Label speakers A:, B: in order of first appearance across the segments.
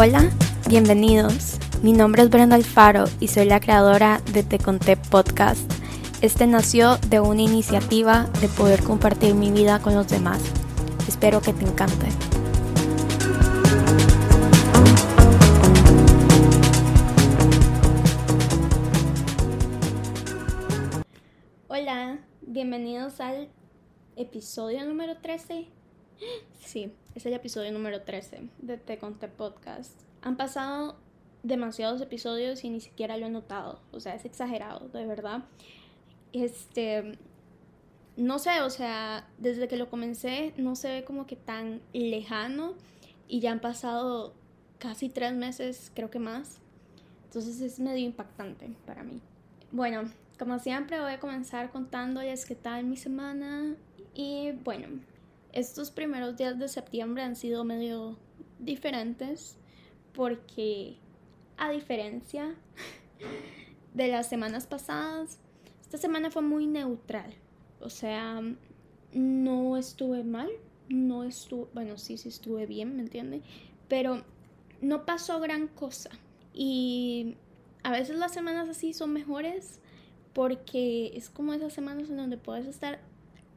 A: Hola, bienvenidos. Mi nombre es Brenda Alfaro y soy la creadora de Te Conté Podcast. Este nació de una iniciativa de poder compartir mi vida con los demás. Espero que te encante. Hola, bienvenidos al episodio número 13. Sí, es el episodio número 13 de Te Conté Podcast. Han pasado demasiados episodios y ni siquiera lo he notado. O sea, es exagerado, de verdad. Este. No sé, o sea, desde que lo comencé no se ve como que tan lejano y ya han pasado casi tres meses, creo que más. Entonces es medio impactante para mí. Bueno, como siempre voy a comenzar contándoles qué tal mi semana y bueno, estos primeros días de septiembre han sido medio diferentes porque a diferencia de las semanas pasadas, esta semana fue muy neutral. O sea, no estuve mal, no estuve, bueno, sí, sí estuve bien, ¿me entiende? Pero no pasó gran cosa. Y a veces las semanas así son mejores porque es como esas semanas en donde puedes estar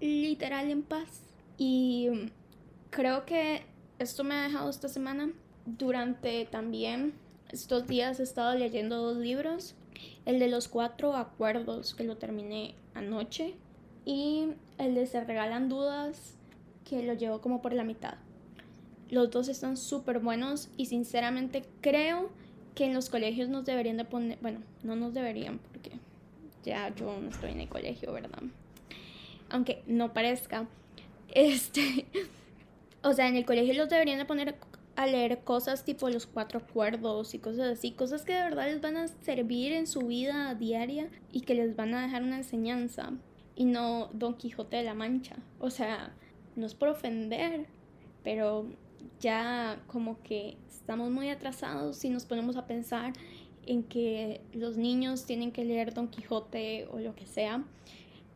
A: literal en paz y creo que esto me ha dejado esta semana. Durante también estos días he estado leyendo dos libros. El de los cuatro acuerdos, que lo terminé anoche. Y el de Se regalan dudas, que lo llevo como por la mitad. Los dos están súper buenos y sinceramente creo que en los colegios nos deberían de poner, bueno, no nos deberían porque ya yo no estoy en el colegio, ¿verdad? Aunque no parezca, este, o sea, en el colegio los deberían de poner a leer cosas tipo los cuatro acuerdos y cosas así, cosas que de verdad les van a servir en su vida diaria y que les van a dejar una enseñanza y no Don Quijote de la Mancha. O sea, no es por ofender, pero ya como que estamos muy atrasados si nos ponemos a pensar en que los niños tienen que leer Don Quijote o lo que sea.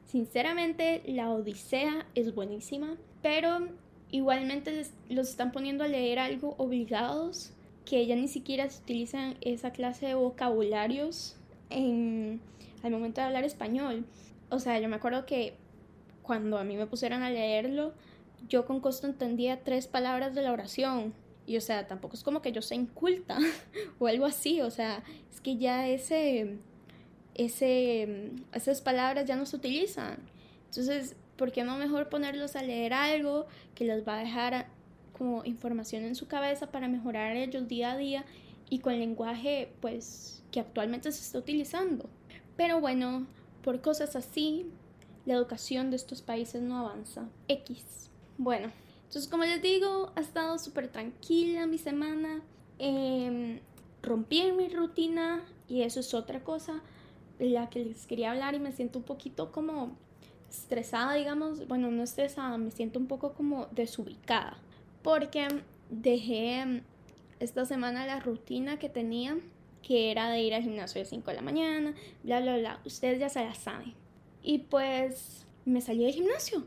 A: Sinceramente, la Odisea es buenísima, pero igualmente los están poniendo a leer algo obligados, que ya ni siquiera se utilizan esa clase de vocabularios en, al momento de hablar español. O sea, yo me acuerdo que cuando a mí me pusieron a leerlo, yo con costo entendía tres palabras de la oración. Y o sea, tampoco es como que yo sea inculta o algo así. O sea, es que ya ese ese, esas palabras ya no se utilizan. Entonces, ¿por qué no mejor ponerlos a leer algo que les va a dejar como información en su cabeza para mejorar ellos día a día y con el lenguaje pues que actualmente se está utilizando? Pero bueno, por cosas así, la educación de estos países no avanza. X. Bueno, entonces como les digo, ha estado súper tranquila mi semana. Eh, rompí mi rutina y eso es otra cosa la que les quería hablar y me siento un poquito como estresada, digamos, bueno, no estresada, me siento un poco como desubicada, porque dejé esta semana la rutina que tenía, que era de ir al gimnasio a las 5 de la mañana, bla, bla, bla, ustedes ya se la saben. Y pues me salí del gimnasio,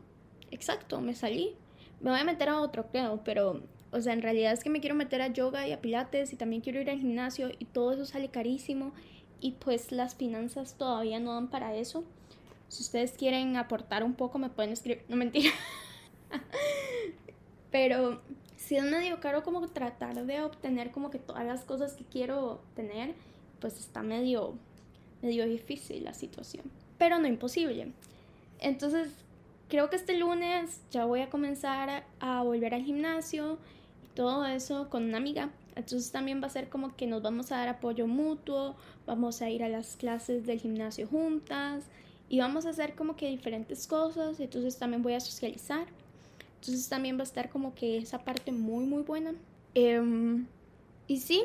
A: exacto, me salí. Me voy a meter a otro, creo, pero, o sea, en realidad es que me quiero meter a yoga y a pilates y también quiero ir al gimnasio y todo eso sale carísimo y pues las finanzas todavía no dan para eso. Si ustedes quieren aportar un poco me pueden escribir, no mentira. Pero si es medio caro como tratar de obtener como que todas las cosas que quiero tener, pues está medio medio difícil la situación, pero no imposible. Entonces, creo que este lunes ya voy a comenzar a volver al gimnasio y todo eso con una amiga entonces también va a ser como que nos vamos a dar apoyo mutuo, vamos a ir a las clases del gimnasio juntas y vamos a hacer como que diferentes cosas. Entonces también voy a socializar. Entonces también va a estar como que esa parte muy muy buena. Em, y sí,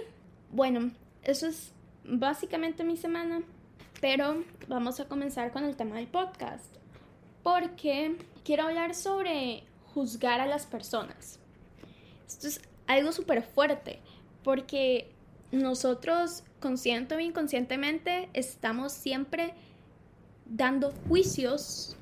A: bueno, eso es básicamente mi semana. Pero vamos a comenzar con el tema del podcast. Porque quiero hablar sobre juzgar a las personas. Esto es algo súper fuerte porque nosotros, consciente o inconscientemente, estamos siempre dando juicios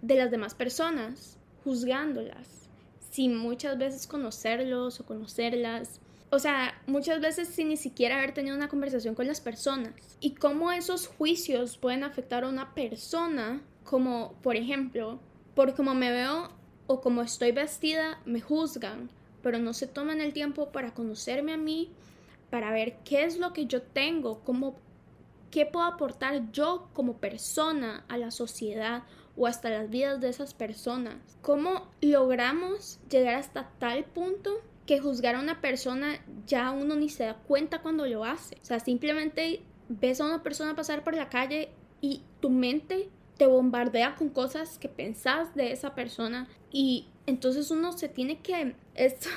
A: de las demás personas, juzgándolas, sin muchas veces conocerlos o conocerlas. o sea, muchas veces sin ni siquiera haber tenido una conversación con las personas. Y cómo esos juicios pueden afectar a una persona, como por ejemplo, por cómo me veo o como estoy vestida, me juzgan, pero no se toman el tiempo para conocerme a mí, para ver qué es lo que yo tengo, cómo, qué puedo aportar yo como persona a la sociedad o hasta las vidas de esas personas. ¿Cómo logramos llegar hasta tal punto que juzgar a una persona ya uno ni se da cuenta cuando lo hace? O sea, simplemente ves a una persona pasar por la calle y tu mente te bombardea con cosas que pensás de esa persona y entonces uno se tiene que... Esto,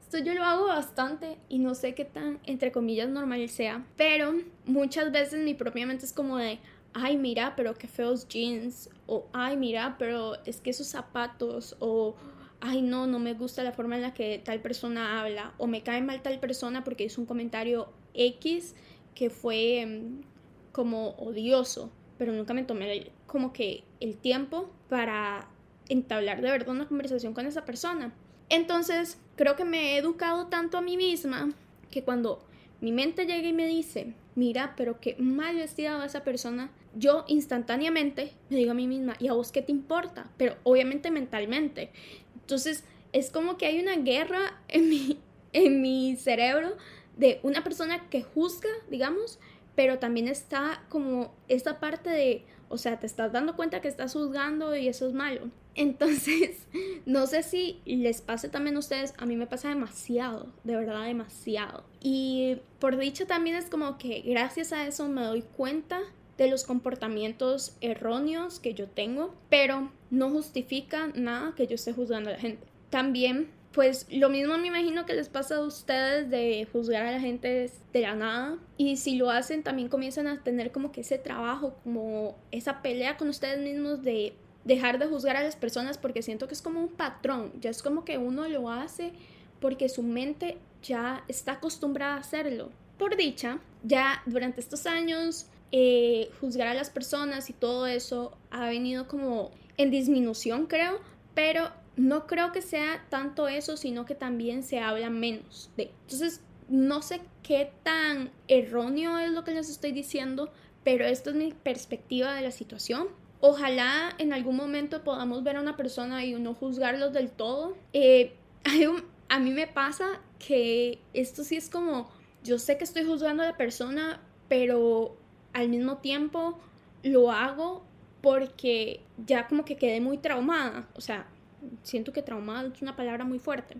A: esto yo lo hago bastante y no sé qué tan, entre comillas, normal sea, pero muchas veces mi propia mente es como de, ay, mira, pero qué feos jeans, o ay, mira, pero es que esos zapatos, o ay, no, no me gusta la forma en la que tal persona habla, o me cae mal tal persona porque hizo un comentario X que fue mm, como odioso, pero nunca me tomé como que el tiempo para entablar de verdad una conversación con esa persona. Entonces, creo que me he educado tanto a mí misma que cuando mi mente llega y me dice, mira, pero qué mal vestida va esa persona, yo instantáneamente me digo a mí misma, ¿y a vos qué te importa? Pero obviamente mentalmente. Entonces, es como que hay una guerra en mi, en mi cerebro de una persona que juzga, digamos, pero también está como esta parte de, o sea, te estás dando cuenta que estás juzgando y eso es malo. Entonces, no sé si les pase también a ustedes, a mí me pasa demasiado, de verdad demasiado. Y por dicho también es como que gracias a eso me doy cuenta de los comportamientos erróneos que yo tengo, pero no justifica nada que yo esté juzgando a la gente. También pues lo mismo me imagino que les pasa a ustedes de juzgar a la gente de la nada. Y si lo hacen, también comienzan a tener como que ese trabajo, como esa pelea con ustedes mismos de dejar de juzgar a las personas porque siento que es como un patrón. Ya es como que uno lo hace porque su mente ya está acostumbrada a hacerlo. Por dicha, ya durante estos años, eh, juzgar a las personas y todo eso ha venido como en disminución, creo. Pero no creo que sea tanto eso, sino que también se habla menos de. Entonces, no sé qué tan erróneo es lo que les estoy diciendo, pero esta es mi perspectiva de la situación. Ojalá en algún momento podamos ver a una persona y no juzgarlos del todo. Eh, a mí me pasa que esto sí es como, yo sé que estoy juzgando a la persona, pero al mismo tiempo lo hago porque ya como que quedé muy traumada. O sea, siento que traumado es una palabra muy fuerte.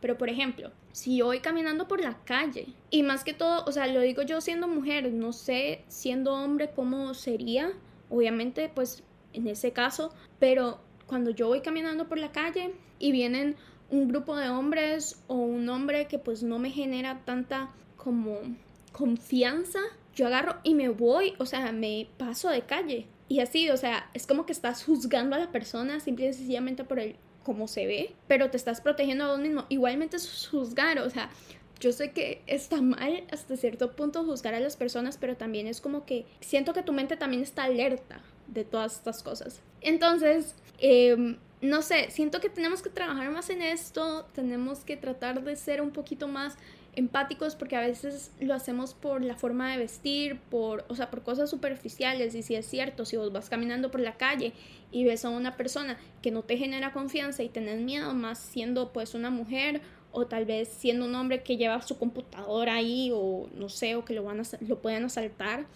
A: Pero por ejemplo, si yo voy caminando por la calle y más que todo, o sea, lo digo yo siendo mujer, no sé siendo hombre cómo sería, obviamente pues en ese caso, pero cuando yo voy caminando por la calle y vienen un grupo de hombres o un hombre que pues no me genera tanta como confianza, yo agarro y me voy, o sea, me paso de calle. Y así, o sea, es como que estás juzgando a la persona simple y sencillamente por el cómo se ve, pero te estás protegiendo a vos mismo. Igualmente es juzgar, o sea, yo sé que está mal hasta cierto punto juzgar a las personas, pero también es como que siento que tu mente también está alerta de todas estas cosas. Entonces, em, no sé, siento que tenemos que trabajar más en esto, tenemos que tratar de ser un poquito más empáticos porque a veces lo hacemos por la forma de vestir, por, o sea, por cosas superficiales y si es cierto, si vos vas caminando por la calle y ves a una persona que no te genera confianza y tenés miedo más siendo pues una mujer o tal vez siendo un hombre que lleva su computadora ahí o no sé, o que lo, van a, lo pueden asaltar,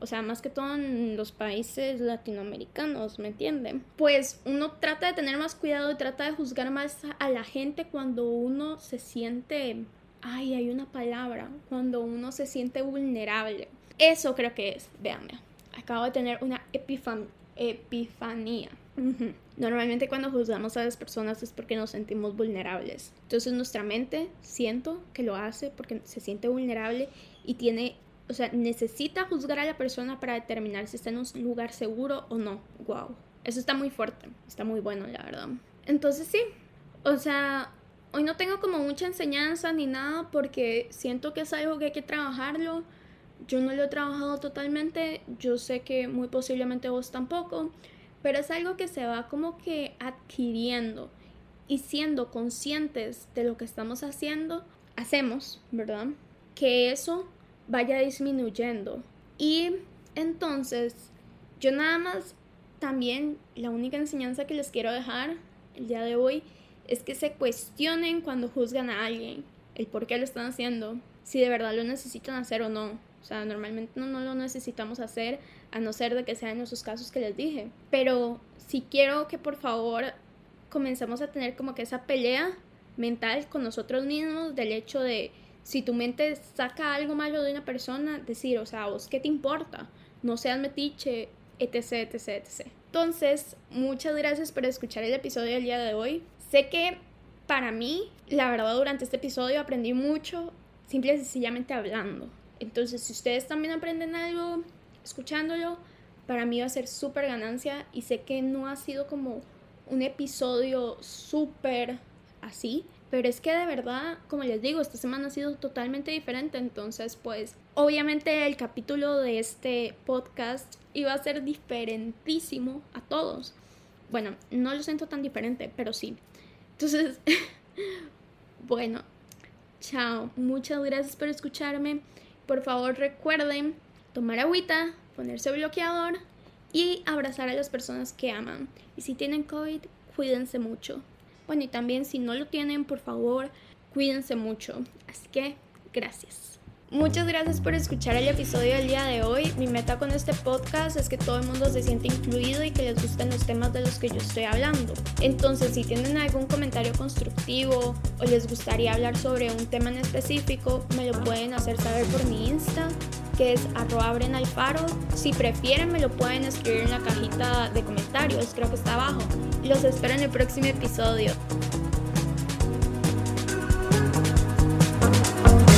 A: o sea, más que todo en los países latinoamericanos, ¿me entienden? Pues uno trata de tener más cuidado y trata de juzgar más a la gente cuando uno se siente ay, hay una palabra, cuando uno se siente vulnerable. Eso creo que es, véanme, acabo de tener una epifanía. Normalmente cuando juzgamos a las personas es porque nos sentimos vulnerables. Entonces nuestra mente siento que lo hace porque se siente vulnerable y tiene, o sea, necesita juzgar a la persona para determinar si está en un lugar seguro o no. Wow. Eso está muy fuerte, está muy bueno, la verdad. Entonces sí, o sea, hoy no tengo como mucha enseñanza ni nada porque siento que es algo que hay que trabajarlo. Yo no lo he trabajado totalmente, yo sé que muy posiblemente vos tampoco, pero es algo que se va como que adquiriendo y siendo conscientes de lo que estamos haciendo, hacemos, ¿verdad? Que eso vaya disminuyendo. Y entonces, yo nada más también la única enseñanza que les quiero dejar el día de hoy es que se cuestionen cuando juzgan a alguien, el por qué lo están haciendo, si de verdad lo necesitan hacer o no. O sea, normalmente no, no lo necesitamos hacer, a no ser de que sean esos casos que les dije. Pero si quiero que por favor comencemos a tener como que esa pelea mental con nosotros mismos del hecho de si tu mente saca algo malo de una persona, decir, o sea, vos qué te importa, no seas metiche, etc, etc, etc. Entonces, muchas gracias por escuchar el episodio del día de hoy. Sé que para mí, la verdad, durante este episodio aprendí mucho, simple y sencillamente hablando. Entonces, si ustedes también aprenden algo escuchándolo, para mí va a ser súper ganancia y sé que no ha sido como un episodio súper así, pero es que de verdad, como les digo, esta semana ha sido totalmente diferente, entonces pues obviamente el capítulo de este podcast iba a ser diferentísimo a todos. Bueno, no lo siento tan diferente, pero sí. Entonces, bueno, chao. Muchas gracias por escucharme. Por favor recuerden tomar agüita, ponerse bloqueador y abrazar a las personas que aman. Y si tienen COVID, cuídense mucho. Bueno, y también si no lo tienen, por favor, cuídense mucho. Así que, gracias. Muchas gracias por escuchar el episodio del día de hoy. Mi meta con este podcast es que todo el mundo se sienta incluido y que les gusten los temas de los que yo estoy hablando. Entonces, si tienen algún comentario constructivo o les gustaría hablar sobre un tema en específico, me lo pueden hacer saber por mi Insta, que es arroba faro. Si prefieren, me lo pueden escribir en la cajita de comentarios, creo que está abajo. Los espero en el próximo episodio.